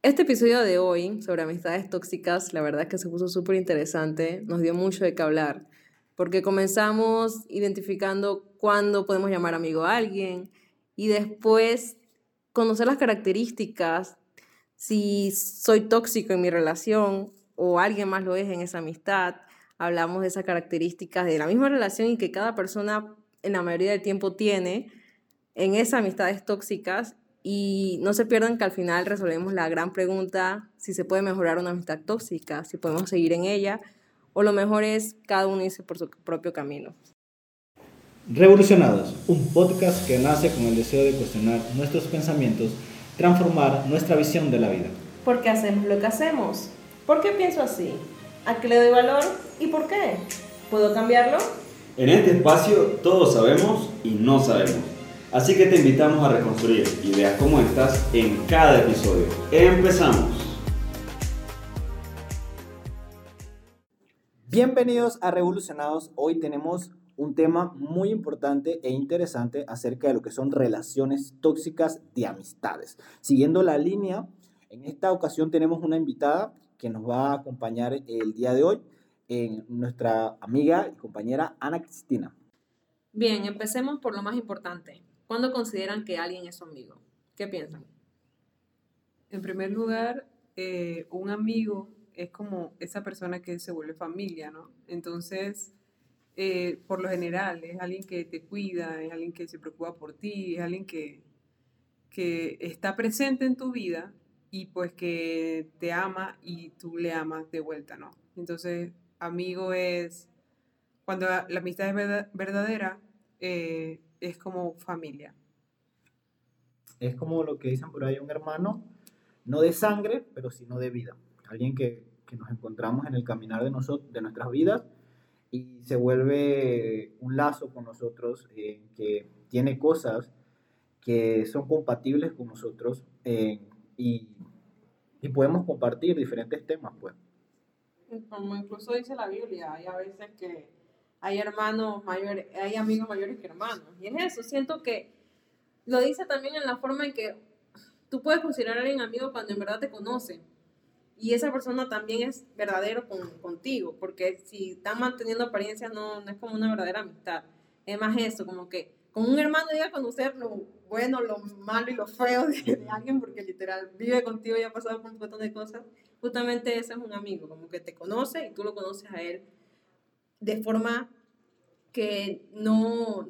Este episodio de hoy sobre amistades tóxicas, la verdad es que se puso súper interesante, nos dio mucho de qué hablar, porque comenzamos identificando cuándo podemos llamar amigo a alguien y después conocer las características, si soy tóxico en mi relación o alguien más lo es en esa amistad, hablamos de esas características de la misma relación y que cada persona en la mayoría del tiempo tiene en esas amistades tóxicas y no se pierdan que al final resolvemos la gran pregunta si se puede mejorar una amistad tóxica, si podemos seguir en ella, o lo mejor es cada uno irse por su propio camino. Revolucionados, un podcast que nace con el deseo de cuestionar nuestros pensamientos, transformar nuestra visión de la vida. ¿Por qué hacemos lo que hacemos? ¿Por qué pienso así? ¿A qué le doy valor y por qué? ¿Puedo cambiarlo? En este espacio todos sabemos y no sabemos Así que te invitamos a reconstruir ideas como estas en cada episodio. ¡Empezamos! Bienvenidos a Revolucionados. Hoy tenemos un tema muy importante e interesante acerca de lo que son relaciones tóxicas de amistades. Siguiendo la línea, en esta ocasión tenemos una invitada que nos va a acompañar el día de hoy, en nuestra amiga y compañera Ana Cristina. Bien, empecemos por lo más importante. ¿Cuándo consideran que alguien es su amigo? ¿Qué piensan? En primer lugar, eh, un amigo es como esa persona que se vuelve familia, ¿no? Entonces, eh, por lo general, es alguien que te cuida, es alguien que se preocupa por ti, es alguien que, que está presente en tu vida y pues que te ama y tú le amas de vuelta, ¿no? Entonces, amigo es, cuando la amistad es verdadera, eh, es como familia. Es como lo que dicen por ahí un hermano, no de sangre, pero sino de vida. Alguien que, que nos encontramos en el caminar de, nosotros, de nuestras vidas y se vuelve un lazo con nosotros, eh, que tiene cosas que son compatibles con nosotros eh, y, y, podemos compartir diferentes temas, pues. Como incluso dice la Biblia, hay a veces que hay hermanos mayores, hay amigos mayores que hermanos. Y es eso, siento que lo dice también en la forma en que tú puedes considerar a alguien amigo cuando en verdad te conoce. Y esa persona también es verdadero con, contigo, porque si están manteniendo apariencias no, no es como una verdadera amistad. Es más eso, como que con un hermano llega a conocer lo bueno, lo malo y lo feo de, de, alguien, porque literal vive contigo y ha pasado por un montón de cosas. Justamente ese es un amigo, como que te conoce y tú lo conoces a él de forma que no,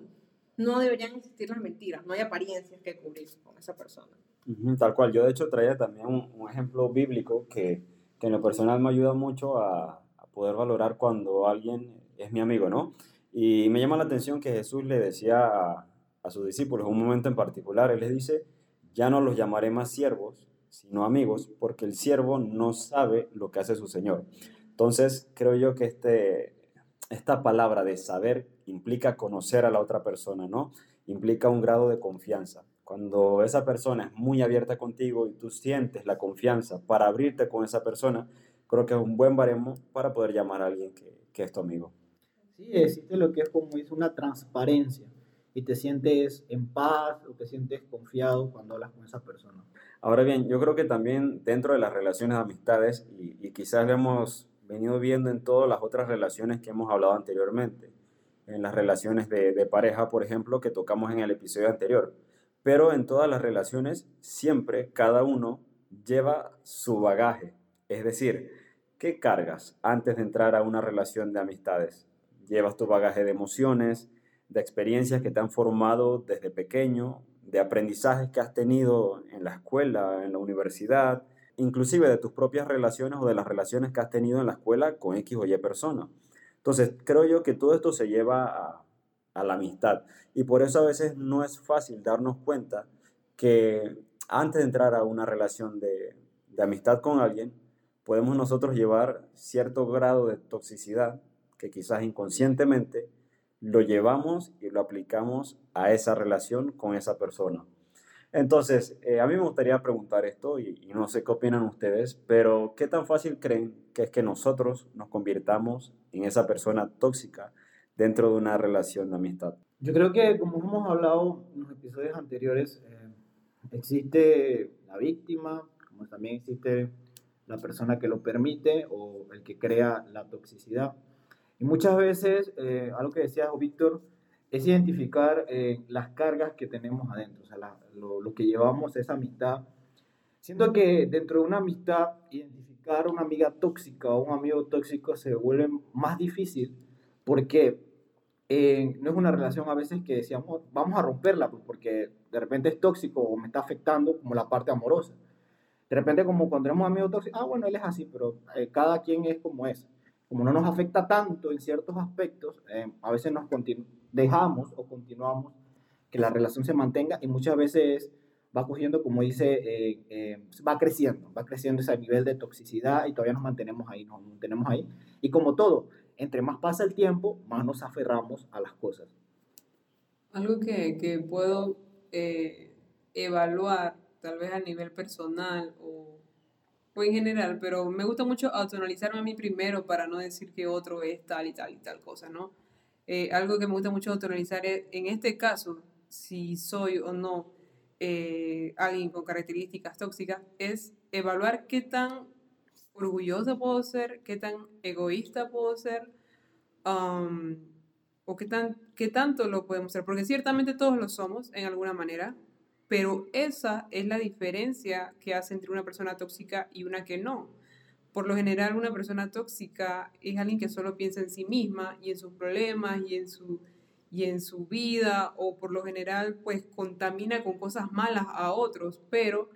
no deberían existir las mentiras, no hay apariencias que cubrir con esa persona. Tal cual, yo de hecho traía también un, ejemplo bíblico que, que, en lo personal me ayuda mucho a, a, poder valorar cuando alguien es mi amigo, ¿no? Y me llama la atención que Jesús le decía a, a sus discípulos un momento en particular, Él les dice, ya no los llamaré más siervos, sino amigos, porque el siervo no sabe lo que hace su Señor. Entonces, creo yo que este, esta palabra de saber implica conocer a la otra persona, ¿no? Implica un grado de confianza. Cuando esa persona es muy abierta contigo y tú sientes la confianza para abrirte con esa persona, creo que es un buen baremo para poder llamar a alguien que, que es tu amigo. Sí, existe lo que es como es una transparencia y te sientes en paz o te sientes confiado cuando hablas con esa persona. Ahora bien, yo creo que también dentro de las relaciones de amistades, y, y quizás le hemos venido viendo en todas las otras relaciones que hemos hablado anteriormente, en las relaciones de, de, pareja, por ejemplo, que tocamos en el episodio anterior. Pero en todas las relaciones, siempre cada uno lleva su bagaje. Es decir, ¿qué cargas antes de entrar a una relación de amistades? Llevas tu bagaje de emociones, de experiencias que te han formado desde pequeño, de aprendizajes que has tenido en la escuela, en la universidad, inclusive de tus propias relaciones o de las relaciones que has tenido en la escuela con X o Y persona. Entonces, creo yo que todo esto se lleva a, la amistad y por eso a veces no es fácil darnos cuenta que antes de entrar a una relación de amistad con alguien, podemos nosotros llevar cierto grado de toxicidad que quizás inconscientemente lo llevamos y lo aplicamos a esa relación con esa persona. Entonces, eh, a mí me gustaría preguntar esto y, y, no sé qué opinan ustedes, pero ¿qué tan fácil creen que es que nosotros nos convirtamos en esa persona tóxica dentro de una relación de amistad? Yo creo que como hemos hablado en los episodios anteriores, eh, existe la víctima, como también existe la persona que lo permite o el que crea la toxicidad. Y muchas veces, eh, algo que decía Víctor, es identificar eh, las cargas que tenemos adentro, o sea, lo, lo, que llevamos esa amistad. Siento que dentro de una amistad, identificar una amiga tóxica o un amigo tóxico se vuelve más difícil porque eh, no es una relación a veces que decíamos, vamos a romperla, pues, porque de repente es tóxico o me está afectando como la parte amorosa. De repente como cuando tenemos amigos tóxicos, ah, bueno, él es así, pero eh, cada quien es como es. Como no nos afecta tanto en ciertos aspectos, eh, a veces nos dejamos o continuamos que la relación se mantenga y muchas veces va cogiendo, como dice, va creciendo, va creciendo ese nivel de toxicidad y todavía nos mantenemos ahí, nos mantenemos ahí. Y como todo, entre más pasa el tiempo, más nos aferramos a las cosas. Algo que, que puedo eh, evaluar, tal vez a nivel personal o, o, en general, pero me gusta mucho autoanalizarme a mí primero para no decir que otro es tal y tal y tal cosa, ¿no? Eh, algo que me gusta mucho autoanalizar es, en este caso, si soy o no eh, alguien con características tóxicas, es evaluar qué tan orgullosa puedo ser, qué tan egoísta puedo ser, o qué, tan, qué tanto lo podemos ser, porque ciertamente todos lo somos en alguna manera, pero esa es la diferencia que hace entre una persona tóxica y una que no. Por lo general, una persona tóxica es alguien que solo piensa en sí misma y en sus problemas y en su, y en su vida, o por lo general, pues contamina con cosas malas a otros, pero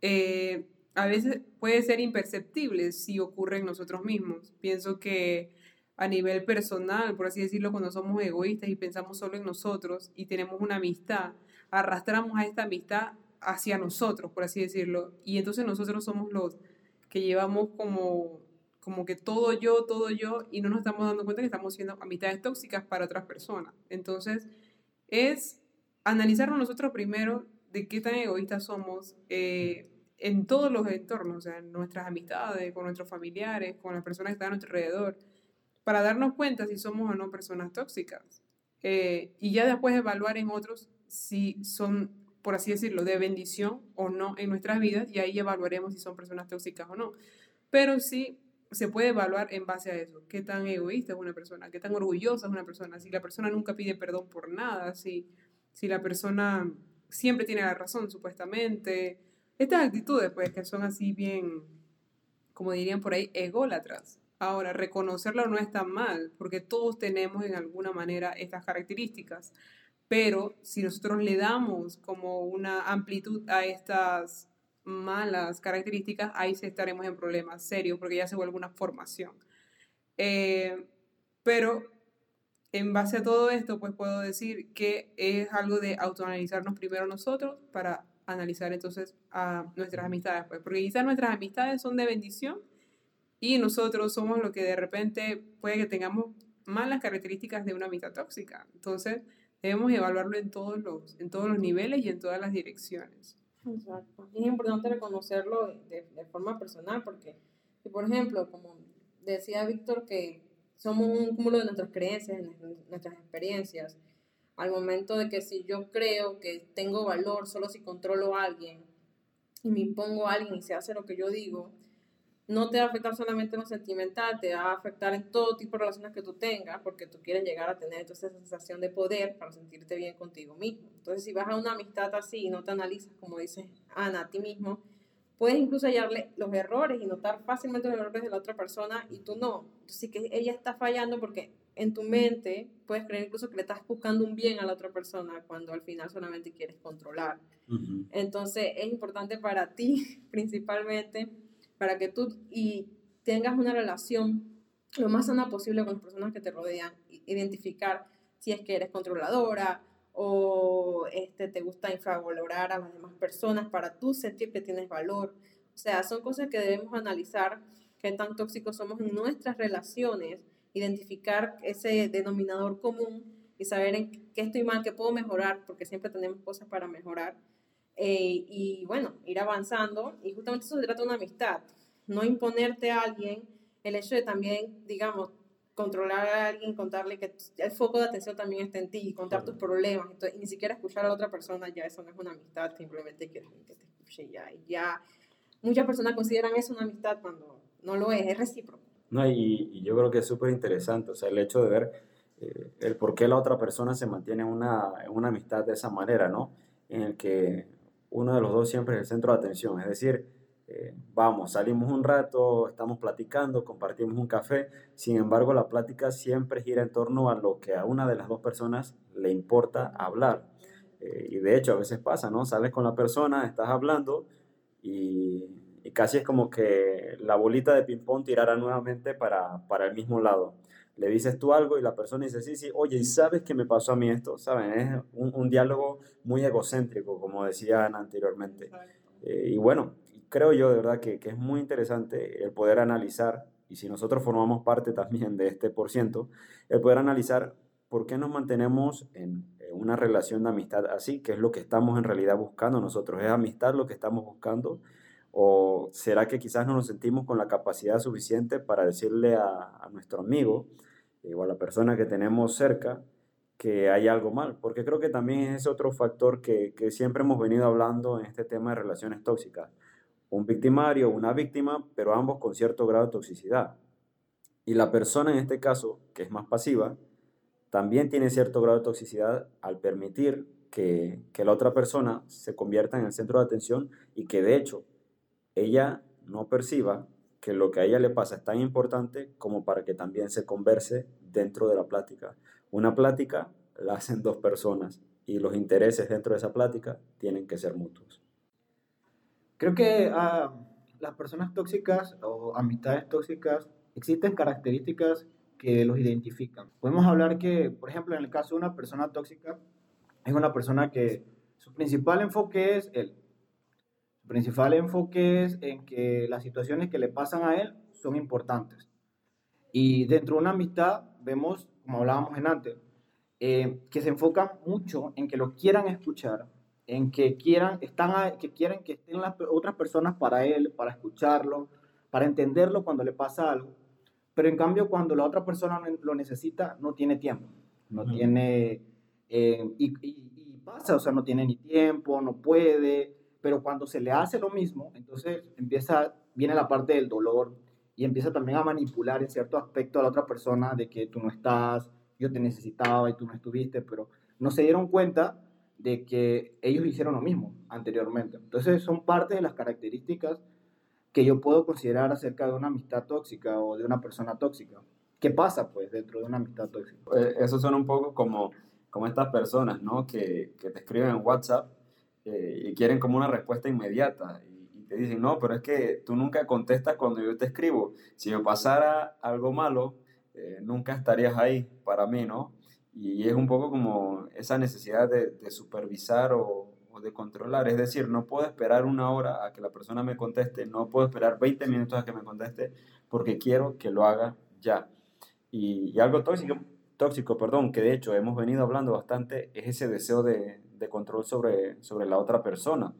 eh, a veces puede ser imperceptible si ocurre en nosotros mismos. Pienso que a nivel personal, por así decirlo, cuando somos egoístas y pensamos solo en nosotros y tenemos una amistad, arrastramos a esta amistad hacia nosotros, por así decirlo, y entonces nosotros somos los que llevamos como, como que todo yo, todo yo, y no nos estamos dando cuenta que estamos siendo amistades tóxicas para otras personas. Entonces, es analizarnos nosotros primero de qué tan egoístas somos, eh, en todos los entornos, o sea, en nuestras amistades, con nuestros familiares, con las personas que están a nuestro alrededor, para darnos cuenta si somos o no personas tóxicas. Eh, y ya después evaluar en otros si son, por así decirlo, de bendición o no en nuestras vidas, y ahí evaluaremos si son personas tóxicas o no. Pero sí se puede evaluar en base a eso, qué tan egoísta es una persona, qué tan orgullosa es una persona, si la persona nunca pide perdón por nada, si, si la persona siempre tiene la razón, supuestamente, estas actitudes, pues, que son así bien, como dirían por ahí, ególatras. Ahora, reconocerlo no está mal, porque todos tenemos en alguna manera estas características. Pero si nosotros le damos como una amplitud a estas malas características, ahí sí estaremos en problemas serios, porque ya se vuelve una formación. Eh, pero en base a todo esto, pues puedo decir que es algo de autoanalizarnos primero nosotros para analizar entonces a nuestras amistades, pues, porque quizás nuestras amistades son de bendición y nosotros somos lo que de repente puede que tengamos malas características de una amistad tóxica. Entonces, debemos evaluarlo en todos los, en todos los niveles y en todas las direcciones. Exacto. Es importante reconocerlo de, de forma personal porque, por ejemplo, como decía Víctor, que somos un cúmulo de nuestras creencias, nuestras experiencias al momento de que si yo creo que tengo valor solo si controlo a alguien y me impongo a alguien y se hace lo que yo digo, no te va a afectar solamente en lo sentimental, te va a afectar en todo tipo de relaciones que tú tengas, porque tú quieres llegar a tener esa sensación de poder para sentirte bien contigo mismo. Entonces, si vas a una amistad así y no te analizas, como dice Ana, a ti mismo, puedes incluso hallarle los errores y notar fácilmente los errores de la otra persona y tú no. Así que ella está fallando porque en tu mente puedes creer incluso que le estás buscando un bien a la otra persona cuando al final solamente quieres controlar. Entonces es importante para ti principalmente, para que tú y tengas una relación lo más sana posible con las personas que te rodean, identificar si es que eres controladora o este, te gusta infravalorar a las demás personas para tú sentir que tienes valor. O sea, son cosas que debemos analizar, qué tan tóxicos somos en nuestras relaciones identificar ese denominador común y saber en qué estoy mal, qué puedo mejorar, porque siempre tenemos cosas para mejorar. Eh, y bueno, ir avanzando. Y justamente eso se trata de una amistad. No imponerte a alguien, el hecho de también, digamos, controlar a alguien, contarle que el foco de atención también está en ti, contar tus problemas, y ni siquiera escuchar a la otra persona, ya eso no es una amistad, simplemente quieres que te escuche ya. Y ya muchas personas consideran eso una amistad cuando no lo es, es recíproco. No, y, y yo creo que es súper interesante, o sea, el hecho de ver eh, el por qué la otra persona se mantiene en una, una amistad de esa manera, ¿no? En el que uno de los dos siempre es el centro de atención, es decir, eh, vamos, salimos un rato, estamos platicando, compartimos un café, sin embargo la plática siempre gira en torno a lo que a una de las dos personas le importa hablar. Eh, y de hecho a veces pasa, ¿no? Sales con la persona, estás hablando y, casi es como que la bolita de ping-pong tirara nuevamente para, para el mismo lado. Le dices tú algo y la persona dice, sí, sí, oye, ¿y sabes qué me pasó a mí esto? ¿Saben? Es un, un diálogo muy egocéntrico, como decían anteriormente. Eh, y bueno, creo yo de verdad que, que, es muy interesante el poder analizar, y si nosotros formamos parte también de este por ciento, el poder analizar por qué nos mantenemos en, en una relación de amistad así, que es lo que estamos en realidad buscando nosotros. ¿Es amistad lo que estamos buscando? ¿O será que quizás no nos sentimos con la capacidad suficiente para decirle a, a nuestro amigo eh, o a la persona que tenemos cerca que hay algo mal? Porque creo que también es otro factor que, que siempre hemos venido hablando en este tema de relaciones tóxicas un victimario una víctima, pero ambos con cierto grado de toxicidad. Y la persona en este caso, que es más pasiva, también tiene cierto grado de toxicidad al permitir que, que, la otra persona se convierta en el centro de atención y que de hecho ella no perciba que lo que a ella le pasa es tan importante como para que también se converse dentro de la plática. Una plática la hacen dos personas y los intereses dentro de esa plática tienen que ser mutuos. Creo que uh, las personas tóxicas o amistades tóxicas existen características que los identifican. Podemos hablar que, por ejemplo, en el caso de una persona tóxica, es una persona que su principal enfoque es él. Su principal enfoque es en que las situaciones que le pasan a él son importantes. Y dentro de una amistad vemos, como hablábamos en antes, eh, que se enfocan mucho en que lo quieran escuchar, en que quieran, están que quieren que estén las otras personas para él, para escucharlo, para entenderlo cuando le pasa algo. Pero en cambio, cuando la otra persona lo necesita, no tiene tiempo. No tiene. Eh, y, y, y, pasa, o sea, no tiene ni tiempo, no puede. Pero cuando se le hace lo mismo, entonces empieza, viene la parte del dolor y empieza también a manipular en cierto aspecto a la otra persona de que tú no estás, yo te necesitaba y tú no estuviste, pero no se dieron cuenta de que ellos hicieron lo mismo anteriormente. Entonces son parte de las características que yo puedo considerar acerca de una amistad tóxica o de una persona tóxica. ¿Qué pasa pues dentro de una amistad tóxica? Eh, eso suena un poco como, como estas personas, ¿no? Que, que te escriben en WhatsApp eh, y quieren como una respuesta inmediata y, te dicen, no, pero es que tú nunca contestas cuando yo te escribo. Si me pasara algo malo, eh, nunca estarías ahí para mí, ¿no? Y es un poco como esa necesidad de, supervisar o, o, de controlar. Es decir, no puedo esperar una hora a que la persona me conteste, no puedo esperar 20 minutos a que me conteste porque quiero que lo haga ya. Y, y algo tóxico, tóxico, perdón, que de hecho hemos venido hablando bastante, es ese deseo de, de control sobre, sobre la otra persona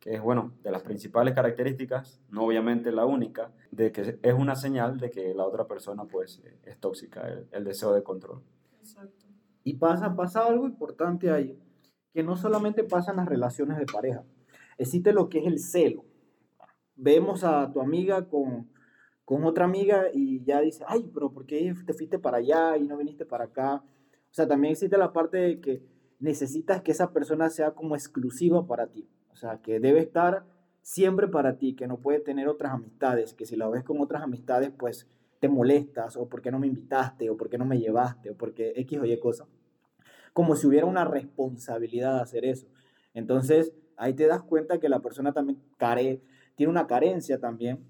que es, bueno, de las principales características, no obviamente la única, de que es una señal de que la otra persona pues es tóxica, el, el deseo de control. Exacto. Y pasa, pasa algo importante ahí, que no solamente pasa en las relaciones de pareja, existe lo que es el celo. Vemos a tu amiga con, con otra amiga y ya dice, ay, pero ¿por qué te fuiste para allá y no viniste para acá? O sea, también existe la parte de que necesitas que esa persona sea como exclusiva para ti. O sea, que debe estar siempre para ti, que no puede tener otras amistades, que si la ves con otras amistades, pues te molestas, o por qué no me invitaste, o por qué no me llevaste, o porque X o Y cosa. Como si hubiera una responsabilidad de hacer eso. Entonces, ahí te das cuenta que la persona también care, tiene una carencia también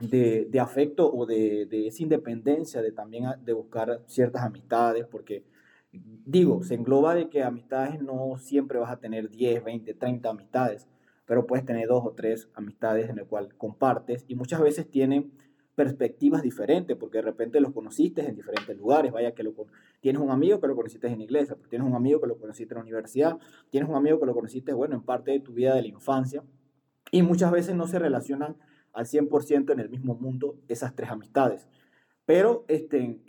de, de afecto o de, de, esa independencia de también de buscar ciertas amistades, porque digo, se engloba de que amistades no siempre vas a tener 10, 20, 30 amistades, pero puedes tener dos o tres amistades en el cual compartes y muchas veces tienen perspectivas diferentes, porque de repente los conociste en diferentes lugares, vaya que lo, tienes un amigo que lo conociste en iglesia, tienes un amigo que lo conociste en la universidad, tienes un amigo que lo conociste, bueno, en parte de tu vida de la infancia, y muchas veces no se relacionan al 100% en el mismo mundo esas tres amistades. Pero este,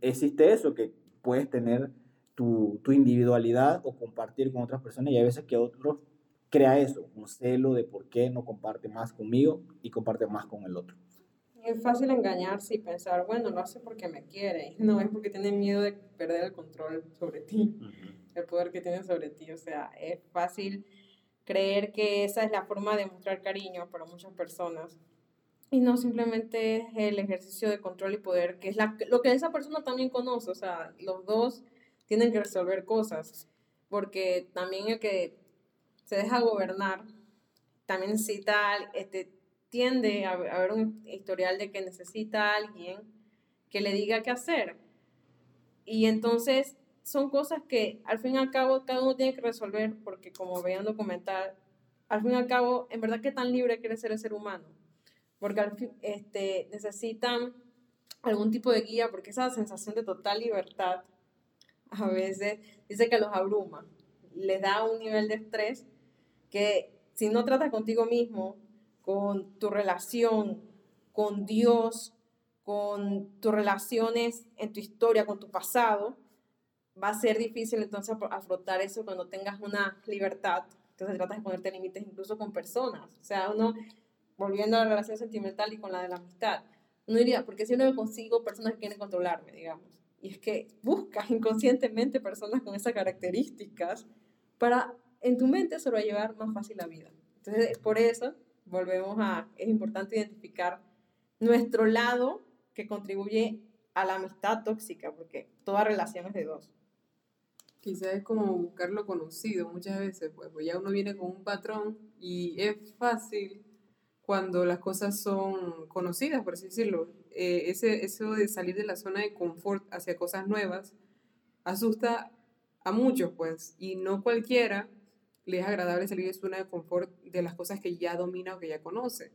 existe eso, que puedes tener tu, tu, individualidad o compartir con otras personas, y hay veces que otros crea eso, un celo de por qué no comparte más conmigo y comparte más con el otro. Es fácil engañarse y pensar, bueno, lo hace porque me quiere. No, es porque tiene miedo de perder el control sobre ti, el poder que tiene sobre ti. O sea, es fácil creer que esa es la forma de mostrar cariño para muchas personas. Y no simplemente es el ejercicio de control y poder, que es la, lo que esa persona también conoce. O sea, los dos tienen que resolver cosas. Porque también el que se deja gobernar también necesita este, tiende a, haber un historial de que necesita a alguien que le diga qué hacer. Y entonces son cosas que al fin y al cabo cada uno tiene que resolver porque como vean documental, al fin y al cabo, en verdad que tan libre quiere ser el ser humano. Porque este, necesitan algún tipo de guía porque esa sensación de total libertad a veces dice que los abruma, les da un nivel de estrés que si no tratas contigo mismo, con tu relación con Dios, con tus relaciones en tu historia, con tu pasado, va a ser difícil entonces afrontar eso cuando tengas una libertad. Entonces tratas de ponerte límites incluso con personas. O sea, uno, volviendo a la relación sentimental y con la de la amistad, uno diría, porque si no consigo personas que quieren controlarme, digamos. Y es que buscas inconscientemente personas con esas características para en tu mente llevar más fácil la vida. Entonces, por eso volvemos a, es importante identificar nuestro lado que contribuye a la amistad tóxica, porque toda relación es de dos. Quizás es como buscar lo conocido muchas veces, pues, pues ya uno viene con un patrón y es fácil cuando las cosas son conocidas, por así decirlo. Eh, ese, eso de salir de la zona de confort hacia cosas nuevas asusta a muchos, pues, y no cualquiera le es agradable salir de su zona de confort de las cosas que ya domina o que ya conoce.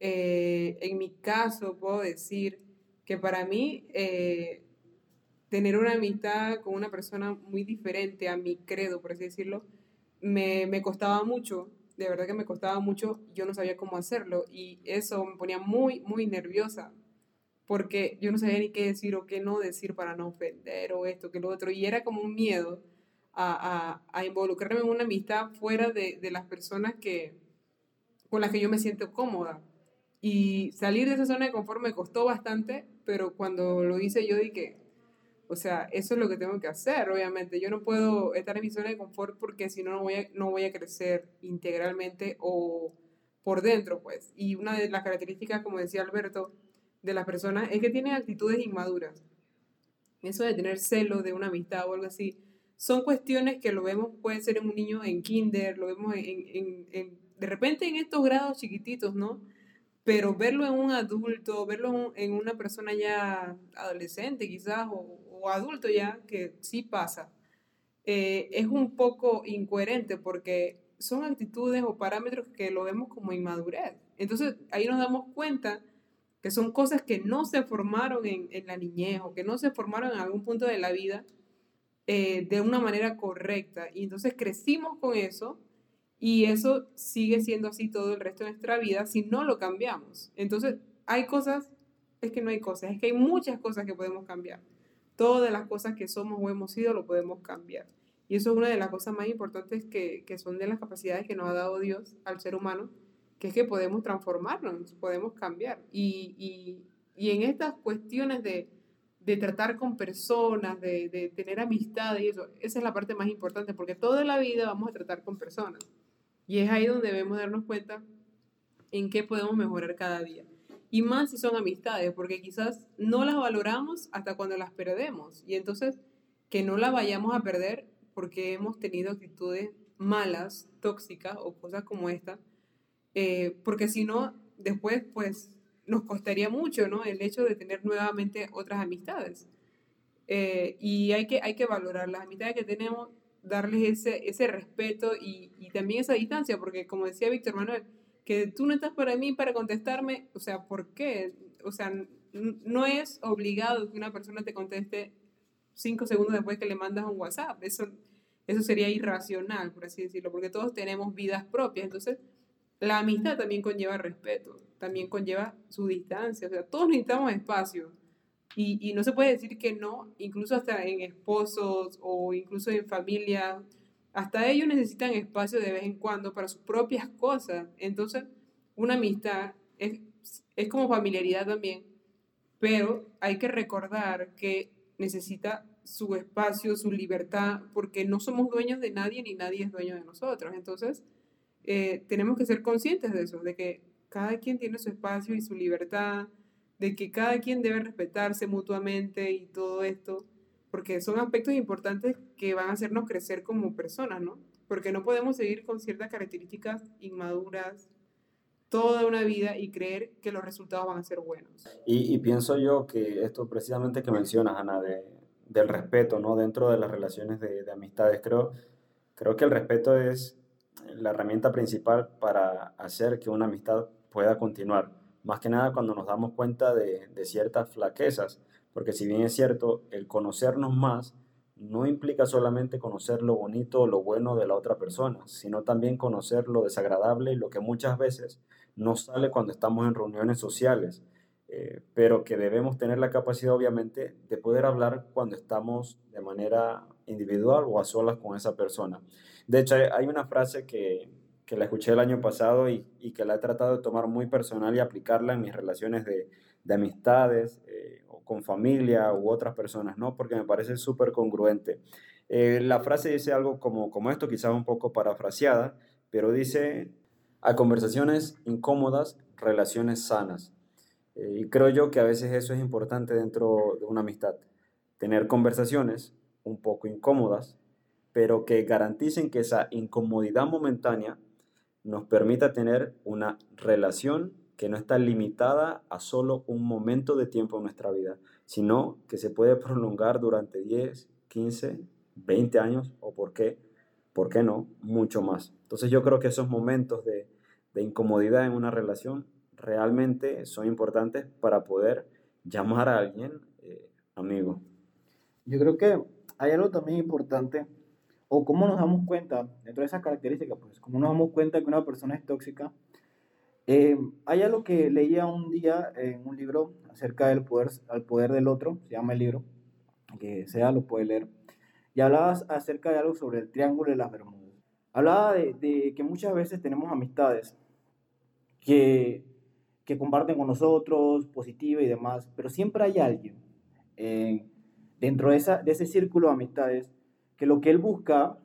Eh, en mi caso, puedo decir que para mí eh, tener una amistad con una persona muy diferente a mi credo, por así decirlo, me, me costaba mucho, de verdad que me costaba mucho, yo no sabía cómo hacerlo y eso me ponía muy, muy nerviosa porque yo no sabía ni qué decir o qué no decir para no ofender o esto, que lo otro, y era como un miedo a, a, involucrarme en una amistad fuera de, de, las personas que, con las que yo me siento cómoda. Y salir de esa zona de confort me costó bastante, pero cuando lo hice yo dije, o sea, eso es lo que tengo que hacer, obviamente. Yo no puedo estar en mi zona de confort porque si no, no voy a, no voy a crecer integralmente o por dentro, pues. Y una de las características, como decía Alberto, de las personas es que tienen actitudes inmaduras. Eso de tener celo de una amistad o algo así, son cuestiones que lo vemos, puede ser en un niño en kinder, lo vemos en, en, de repente en estos grados chiquititos, ¿no? Pero verlo en un adulto, verlo en una persona ya adolescente quizás, o, adulto ya, que sí pasa, eh, es un poco incoherente porque son actitudes o parámetros que lo vemos como inmadurez. Entonces ahí nos damos cuenta que son cosas que no se formaron en, en la niñez o que no se formaron en algún punto de la vida eh, de una manera correcta. Y entonces crecimos con eso y eso sigue siendo así todo el resto de nuestra vida si no lo cambiamos. Entonces hay cosas, es que no hay cosas, es que hay muchas cosas que podemos cambiar. Todas las cosas que somos o hemos sido lo podemos cambiar. Y eso es una de las cosas más importantes que, que son de las capacidades que nos ha dado Dios al ser humano, que es que podemos transformarnos, podemos cambiar. Y, y, y en estas cuestiones de, de tratar con personas, de, de, tener amistad y eso. Esa es la parte más importante, porque toda la vida vamos a tratar con personas. Y es ahí donde debemos darnos cuenta en qué podemos mejorar cada día. Y más si son amistades, porque quizás no las valoramos hasta cuando las perdemos. Y entonces, que no las vayamos a perder porque hemos tenido actitudes malas, tóxicas o cosas como esta. Eh, porque si no, después, pues, nos costaría mucho, ¿no? El hecho de tener nuevamente otras amistades. Eh, y hay que, hay que valorar las amistades que tenemos, darles ese, ese respeto y, y, también esa distancia, porque como decía Víctor Manuel, que tú no estás para mí para contestarme, o sea, ¿por qué? O sea, no es obligado que una persona te conteste cinco segundos después que le mandas un WhatsApp. Eso, eso sería irracional, por así decirlo, porque todos tenemos vidas propias. Entonces, la amistad también conlleva respeto también conlleva su distancia. O sea, todos necesitamos espacio. Y, y, no se puede decir que no, incluso hasta en esposos o incluso en familia, hasta ellos necesitan espacio de vez en cuando para sus propias cosas. Entonces, una amistad es, es como familiaridad también, pero hay que recordar que necesita su espacio, su libertad, porque no somos dueños de nadie ni nadie es dueño de nosotros. Entonces, eh, tenemos que ser conscientes de eso, de que cada quien tiene su espacio y su libertad, de que cada quien debe respetarse mutuamente y todo esto, porque son aspectos importantes que van a hacernos crecer como personas, ¿no? Porque no podemos seguir con ciertas características inmaduras toda una vida y creer que los resultados van a ser buenos. Y, pienso yo que esto precisamente que mencionas, Ana, de, del respeto, ¿no? Dentro de las relaciones de, de, amistades, creo, creo que el respeto es la herramienta principal para hacer que una amistad pueda continuar. Más que nada cuando nos damos cuenta de, de ciertas flaquezas, porque si bien es cierto, el conocernos más no implica solamente conocer lo bonito o lo bueno de la otra persona, sino también conocer lo desagradable y lo que muchas veces no sale cuando estamos en reuniones sociales, eh, pero que debemos tener la capacidad obviamente de poder hablar cuando estamos de manera individual o a solas con esa persona. De hecho, hay una frase que, que la escuché el año pasado y, y, que la he tratado de tomar muy personal y aplicarla en mis relaciones de, de amistades eh, con familia u otras personas, ¿no? Porque me parece súper congruente. Eh, la frase dice algo como, como esto, quizás un poco parafraseada, pero dice, a conversaciones incómodas, relaciones sanas. Eh, y creo yo que a veces eso es importante dentro de una amistad. Tener conversaciones un poco incómodas, pero que garanticen que esa incomodidad momentánea nos permita tener una relación que no está limitada a solo un momento de tiempo en nuestra vida, sino que se puede prolongar durante 10, 15, 20 años o por qué, por qué no, mucho más. Entonces yo creo que esos momentos de, de incomodidad en una relación realmente son importantes para poder llamar a alguien eh, amigo. Yo creo que hay algo también importante, o cómo nos damos cuenta, dentro de esas características, pues, cómo nos damos cuenta que una persona es tóxica. Eh, hay algo que leía un día en un libro acerca del poder, al poder del otro, se llama el libro, que sea lo puede leer, y hablaba acerca de algo sobre el triángulo de las Bermudas. Hablaba de, que muchas veces tenemos amistades que que comparten con nosotros, positiva y demás, pero siempre hay alguien eh, dentro de, esa, de ese círculo de amistades que lo que él busca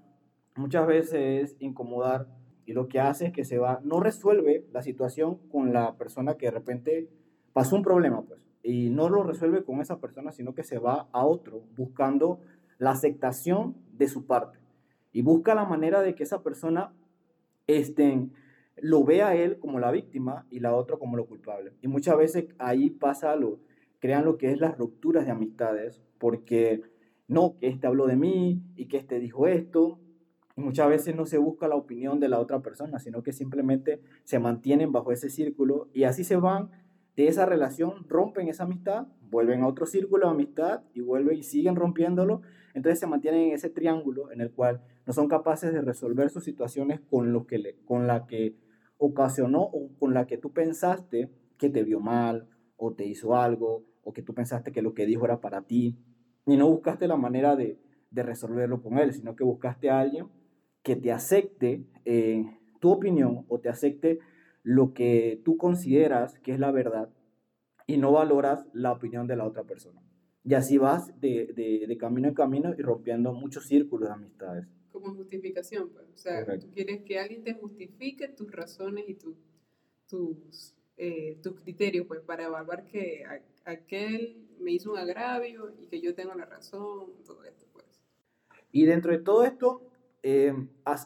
muchas veces es incomodar y lo que hace es que se va, no resuelve la situación con la persona que de repente pasó un problema, pues, y no lo resuelve con esa persona, sino que se va a otro buscando la aceptación de su parte y busca la manera de que esa persona estén lo ve a él como la víctima y la otra como lo culpable. Y muchas veces ahí pasa lo, crean lo que es las rupturas de amistades, porque no, que este habló de mí y que este dijo esto. Y muchas veces no se busca la opinión de la otra persona, sino que simplemente se mantienen bajo ese círculo y así se van de esa relación, rompen esa amistad, vuelven a otro círculo de amistad y vuelven y siguen rompiéndolo. Entonces se mantienen en ese triángulo en el cual no son capaces de resolver sus situaciones con, lo que le, con la que ocasionó o con la que tú pensaste que te vio mal o te hizo algo o que tú pensaste que lo que dijo era para ti y no buscaste la manera de, de resolverlo con él, sino que buscaste a alguien que te acepte eh, tu opinión o te acepte lo que tú consideras que es la verdad y no valoras la opinión de la otra persona. Y así vas de, de, de camino en camino y rompiendo muchos círculos de amistades como justificación, pues. O sea, tú quieres que alguien te justifique tus razones y tus, eh, tus criterios, pues, para evaluar que aquel me hizo un agravio y que yo tengo la razón, todo esto, pues. Y dentro de todo esto, eh,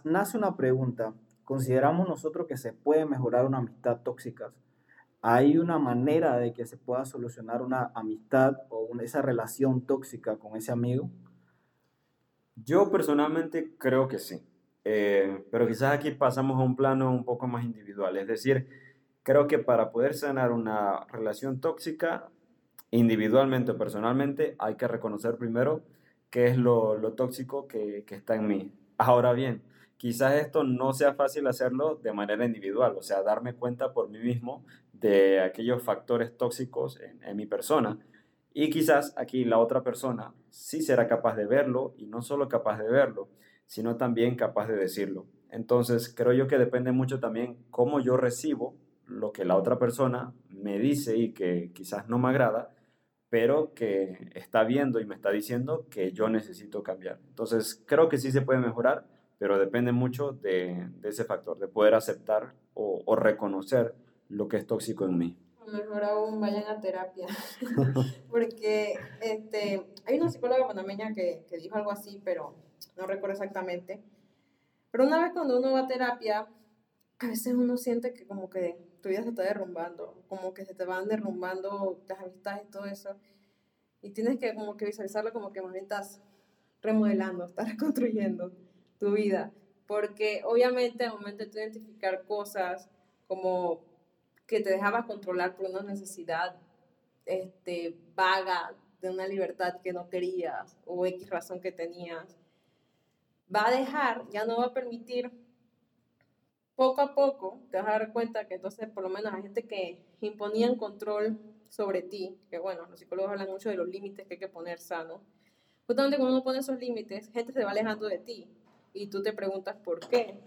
nace una pregunta. ¿Consideramos nosotros que se puede mejorar una amistad tóxica? ¿Hay una manera de que se pueda solucionar una amistad o esa relación tóxica con ese amigo? Yo personalmente creo que sí, eh, pero quizás aquí pasamos a un plano un poco más individual, es decir, creo que para poder sanar una relación tóxica, individualmente o personalmente, hay que reconocer primero qué es lo, lo tóxico que, que, está en mí. Ahora bien, quizás esto no sea fácil hacerlo de manera individual, o sea, darme cuenta por mí mismo de aquellos factores tóxicos en, mi persona y quizás aquí la otra persona sí será capaz de verlo y no solo capaz de verlo, sino también capaz de decirlo. Entonces, creo yo que depende mucho también cómo yo recibo lo que la otra persona me dice y que quizás no me agrada, pero que está viendo y me está diciendo que yo necesito cambiar. Entonces, creo que sí se puede mejorar, pero depende mucho de, ese factor, de poder aceptar o, o reconocer lo que es tóxico en mí mejor aún vayan a terapia. Porque este, hay una psicóloga panameña que, que, dijo algo así, pero no recuerdo exactamente. Pero una vez cuando uno va a terapia, a veces uno siente que como que tu vida se está derrumbando, como que se te van derrumbando las amistades y todo eso. Y tienes que como que visualizarlo como que más estás remodelando, estás reconstruyendo tu vida. Porque obviamente al momento de identificar cosas como que te dejabas controlar por una necesidad este, vaga de una libertad que no querías o X razón que tenías, va a dejar, ya no va a permitir, poco a poco te vas a dar cuenta que entonces por lo menos hay gente que imponían control sobre ti, que bueno, los psicólogos hablan mucho de los límites que hay que poner sano. Justamente cuando uno pone esos límites, gente se va alejando de ti y tú te preguntas por qué.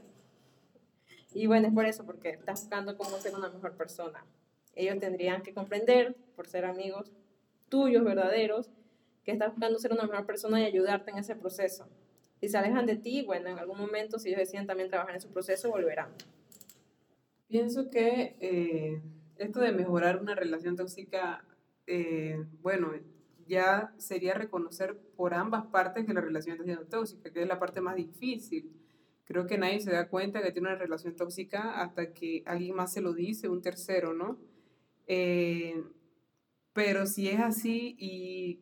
Y bueno, es por eso, porque estás buscando cómo ser una mejor persona. Ellos tendrían que comprender, por ser amigos tuyos, verdaderos, que estás buscando ser una mejor persona y ayudarte en ese proceso. Si se alejan de ti, bueno, en algún momento, si ellos deciden también trabajar en su proceso, volverán. Pienso que eh, esto de mejorar una relación tóxica, eh, bueno, ya sería reconocer por ambas partes que la relación está siendo tóxica, que es la parte más difícil Creo que nadie se da cuenta que tiene una relación tóxica hasta que alguien más se lo dice, un tercero, ¿no? Eh, pero si es así y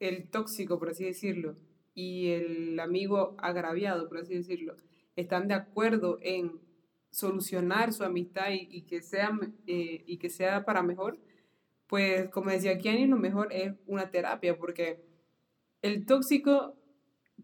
el tóxico, por así decirlo, y el amigo agraviado, por así decirlo, están de acuerdo en solucionar su amistad y, que, sea, eh, y que sea para mejor, pues como decía Kiani, lo mejor es una terapia, porque el tóxico,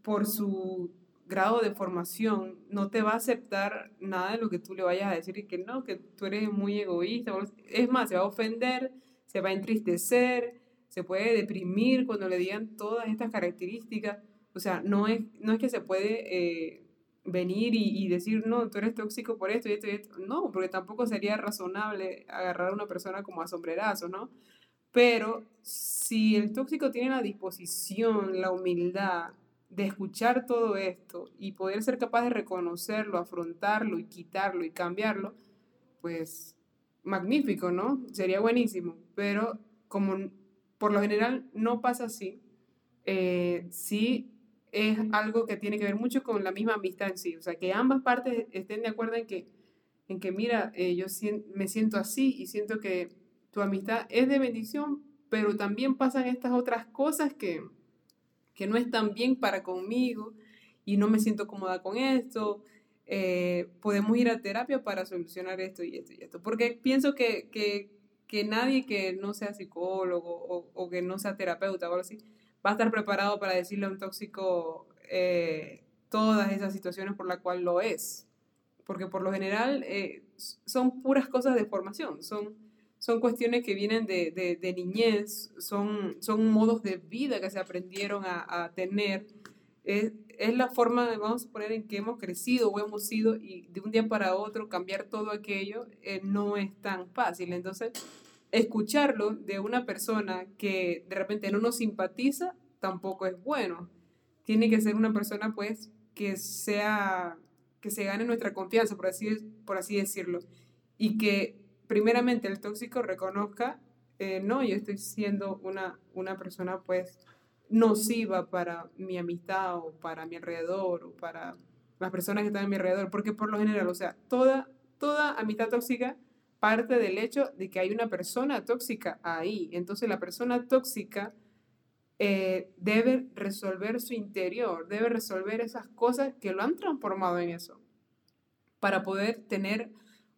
por su grado de formación no te va a aceptar nada de lo que tú le vayas a decir y que no, que tú eres muy egoísta. Es más, se va a ofender, se va a entristecer, se puede deprimir cuando le digan todas estas características. O sea, no es, no es que se puede eh, venir y, decir, no, tú eres tóxico por esto y esto y esto. No, porque tampoco sería razonable agarrar a una persona como a sombrerazo, ¿no? Pero si el tóxico tiene la disposición, la humildad, de escuchar todo esto y poder ser capaz de reconocerlo, afrontarlo y quitarlo y cambiarlo, pues magnífico, ¿no? Sería buenísimo, pero como por lo general no pasa así, eh, sí es algo que tiene que ver mucho con la misma amistad en sí, o sea, que ambas partes estén de acuerdo en que, en que mira, eh, yo me siento así y siento que tu amistad es de bendición, pero también pasan estas otras cosas que, que no están bien para conmigo y no me siento cómoda con esto. Eh, podemos ir a terapia para solucionar esto y esto y esto. Porque pienso que, que, que nadie que no sea psicólogo o, o, que no sea terapeuta o algo así va a estar preparado para decirle a un tóxico eh, todas esas situaciones por las cuales lo es. Porque por lo general eh, son puras cosas de formación, son son cuestiones que vienen de, de, niñez, son, son modos de vida que se aprendieron a, a tener. Es, es, la forma, vamos a poner, en que hemos crecido o hemos sido y de un día para otro cambiar todo aquello eh, no es tan fácil. Entonces, escucharlo de una persona que de repente no nos simpatiza tampoco es bueno. Tiene que ser una persona, pues, que sea, que se gane nuestra confianza, por así, por así decirlo, y que primeramente el tóxico reconozca, eh, no, yo estoy siendo una, una persona pues nociva para mi amistad o para mi alrededor o para las personas que están a mi alrededor, porque por lo general, o sea, toda, toda amistad tóxica parte del hecho de que hay una persona tóxica ahí. Entonces la persona tóxica eh, debe resolver su interior, debe resolver esas cosas que lo han transformado en eso, para poder tener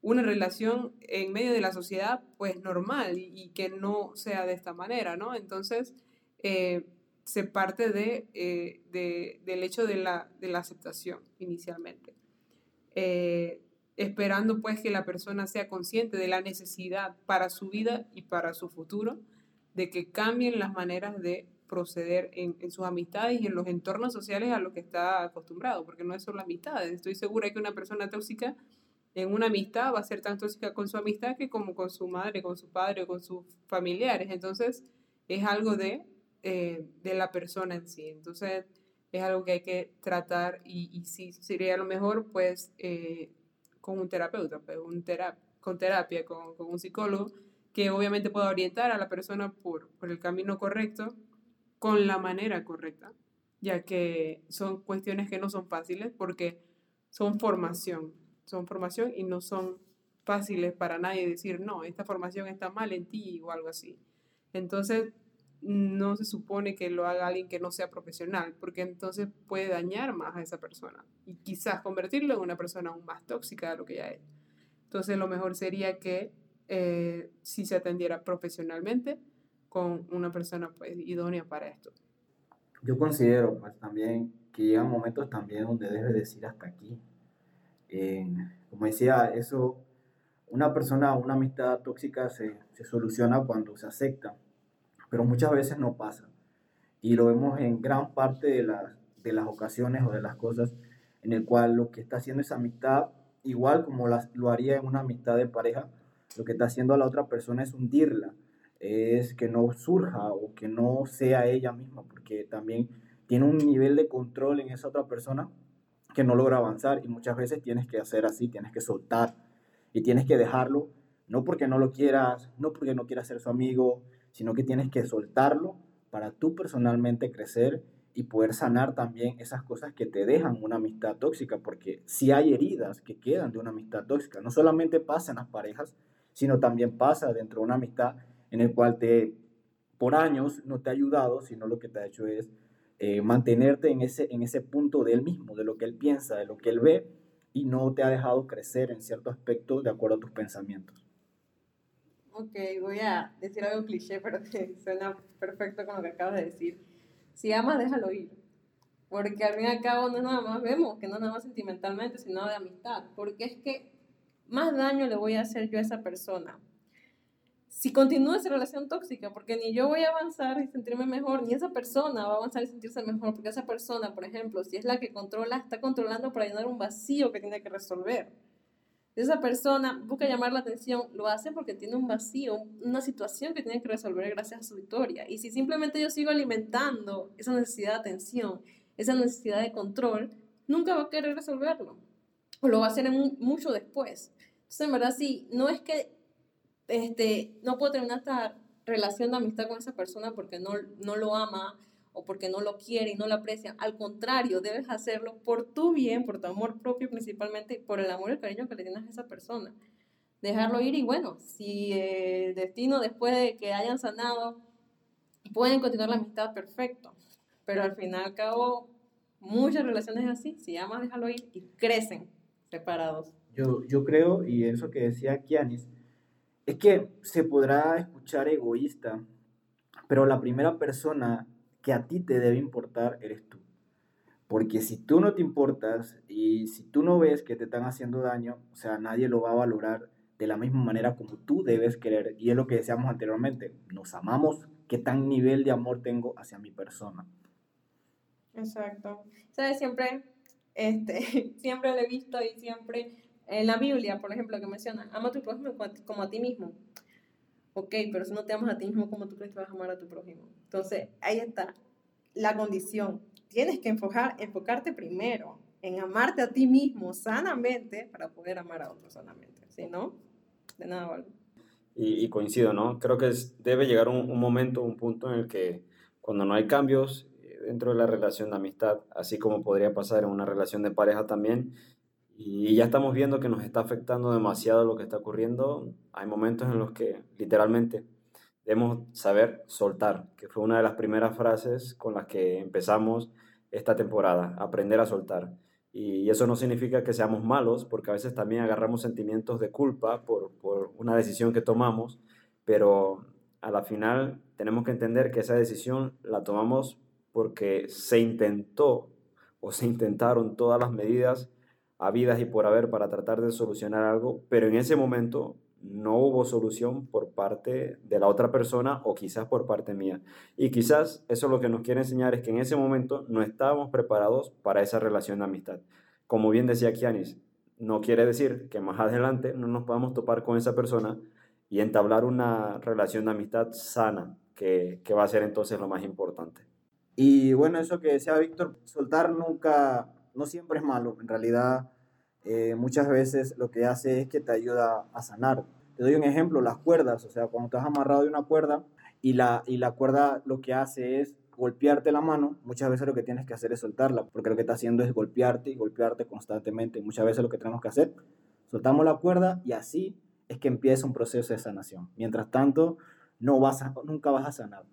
una relación en medio de la sociedad pues normal y, que no sea de esta manera, ¿no? Entonces, eh, se parte eh, de, del hecho de la, de la aceptación inicialmente. Eh, esperando pues que la persona sea consciente de la necesidad para su vida y para su futuro de que cambien las maneras de proceder en, en, sus amistades y en los entornos sociales a los que está acostumbrado, porque no es solo amistades. Estoy segura que una persona tóxica en una amistad va a ser tan tóxica con su amistad que como con su madre, con su padre con sus familiares. Entonces, es algo de, eh, de la persona en sí. Entonces, es algo que hay que tratar y, y sí, sería lo mejor, pues, eh, con un terapeuta, pues, un terap con terapia, con, con, un psicólogo, que obviamente pueda orientar a la persona por, por el camino correcto, con la manera correcta, ya que son cuestiones que no son fáciles porque son formación, son formación y no son fáciles para nadie decir, no, esta formación está mal en ti o algo así. Entonces, no se supone que lo haga alguien que no sea profesional, porque entonces puede dañar más a esa persona y quizás convertirlo en una persona aún más tóxica de lo que ya es. Entonces lo mejor sería que eh, si se atendiera profesionalmente con una persona pues idónea para esto. Yo considero pues también que llegan momentos también donde debe decir hasta aquí. Como decía, eso, una persona, una amistad tóxica se, se soluciona cuando se acepta pero muchas veces no pasa. Y lo vemos en gran parte de, las de las ocasiones o de las cosas en el cual lo que está haciendo esa amistad, igual como las, lo haría en una amistad de pareja, lo que está haciendo a la otra persona es hundirla, es que no surja o que no sea ella misma, porque también tiene un nivel de control en esa otra persona que no logra avanzar y muchas veces tienes que hacer así, tienes que soltar y tienes que dejarlo, no porque no lo quieras, no porque no quieras ser su amigo, sino que tienes que soltarlo para tú personalmente crecer y poder sanar también esas cosas que te dejan una amistad tóxica, porque si hay heridas que quedan de una amistad tóxica, no solamente pasa en las parejas, sino también pasa dentro de una amistad en el cual te, por años no te ha ayudado, sino lo que te ha hecho es eh, mantenerte en ese, en ese punto de él mismo, de lo que él piensa, de lo que él ve, y no te ha dejado crecer en cierto aspecto de acuerdo a tus pensamientos. Ok, voy a decir algo cliché, pero que suena perfecto con lo que acabas de decir. Si amas, déjalo ir. Porque al fin y al cabo no nada más vemos, que no nada más sentimentalmente, sino de amistad. Porque es que más daño le voy a hacer yo a esa persona. Si continúa esa relación tóxica, porque ni yo voy a avanzar y sentirme mejor, ni esa persona va a avanzar y sentirse mejor, porque esa persona, por ejemplo, si es la que controla, está controlando para llenar un vacío que tiene que resolver esa persona busca llamar la atención, lo hace porque tiene un vacío, una situación que tiene que resolver gracias a su victoria. Y si simplemente yo sigo alimentando esa necesidad de atención, esa necesidad de control, nunca va a querer resolverlo. O lo va a hacer mucho después. Entonces, en verdad, sí, no es que este, no puedo terminar esta relación de amistad con esa persona porque no, no lo ama o porque no lo quiere y no lo aprecia. Al contrario, debes hacerlo por tu bien, por tu amor propio principalmente, por el amor y el cariño que le tienes a esa persona. Dejarlo ir y bueno, si el destino después de que hayan sanado, pueden continuar la amistad, perfecto. Pero al final al cabo, muchas relaciones así, si amas, déjalo ir y crecen separados. Yo, yo creo, y eso que decía Kianis, es que se podrá escuchar egoísta, pero la primera persona que a ti te debe importar eres tú. Porque si tú no te importas y si tú no ves que te están haciendo daño, o sea, nadie lo va a valorar de la misma manera como tú debes querer. Y es lo que decíamos anteriormente, nos amamos, ¿qué tan nivel de amor tengo hacia mi persona? Exacto. ¿Sabes? Siempre, este, siempre lo he visto y siempre en la Biblia, por ejemplo, que menciona, ama a tu prójimo como a ti mismo. Ok, pero si no te amas a ti mismo, ¿cómo tú crees que vas a amar a tu prójimo? Entonces, ahí está la condición. Tienes que enfocar, enfocarte primero en amarte a ti mismo sanamente para poder amar a otros sanamente. Si no, de nada vale. Y, y, coincido, ¿no? Creo que debe llegar un, momento, un punto en el que cuando no hay cambios eh, dentro de la relación de amistad, así como podría pasar en una relación de pareja también, y ya estamos viendo que nos está afectando demasiado lo que está ocurriendo. Hay momentos en los que literalmente debemos saber soltar, que fue una de las primeras frases con las que empezamos esta temporada, aprender a soltar. Y eso no significa que seamos malos, porque a veces también agarramos sentimientos de culpa por, por una decisión que tomamos, pero a la final tenemos que entender que esa decisión la tomamos porque se intentó o se intentaron todas las medidas habidas y por haber para tratar de solucionar algo, pero en ese momento no hubo solución por parte de la otra persona o quizás por parte mía. Y quizás eso lo que nos quiere enseñar es que en ese momento no estábamos preparados para esa relación de amistad. Como bien decía Kianis, no quiere decir que más adelante no nos podamos topar con esa persona y entablar una relación de amistad sana, que, que va a ser entonces lo más importante. Y bueno, eso que decía Víctor, soltar nunca, no siempre es malo. En realidad, eh, muchas veces lo que hace es que te ayuda a sanar. Te doy un ejemplo, las cuerdas, o sea, cuando estás amarrado de una cuerda y la, y la cuerda lo que hace es golpearte la mano, muchas veces lo que tienes que hacer es soltarla, porque lo que está haciendo es golpearte y golpearte constantemente. Muchas veces lo que tenemos que hacer, soltamos la cuerda y así es que empieza un proceso de sanación. Mientras tanto, no vas nunca vas a sanar.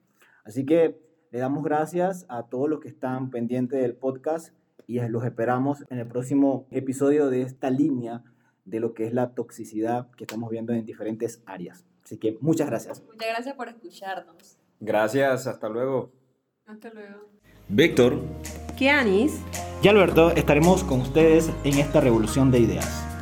Así que le damos gracias a todos los que están pendientes del podcast y los esperamos en el próximo episodio de esta línea de lo que es la toxicidad que estamos viendo en diferentes áreas. Así que muchas gracias. Muchas gracias por escucharnos. Gracias, hasta luego. Hasta luego. Víctor. Kianis. Y Alberto, estaremos con ustedes en esta revolución de ideas.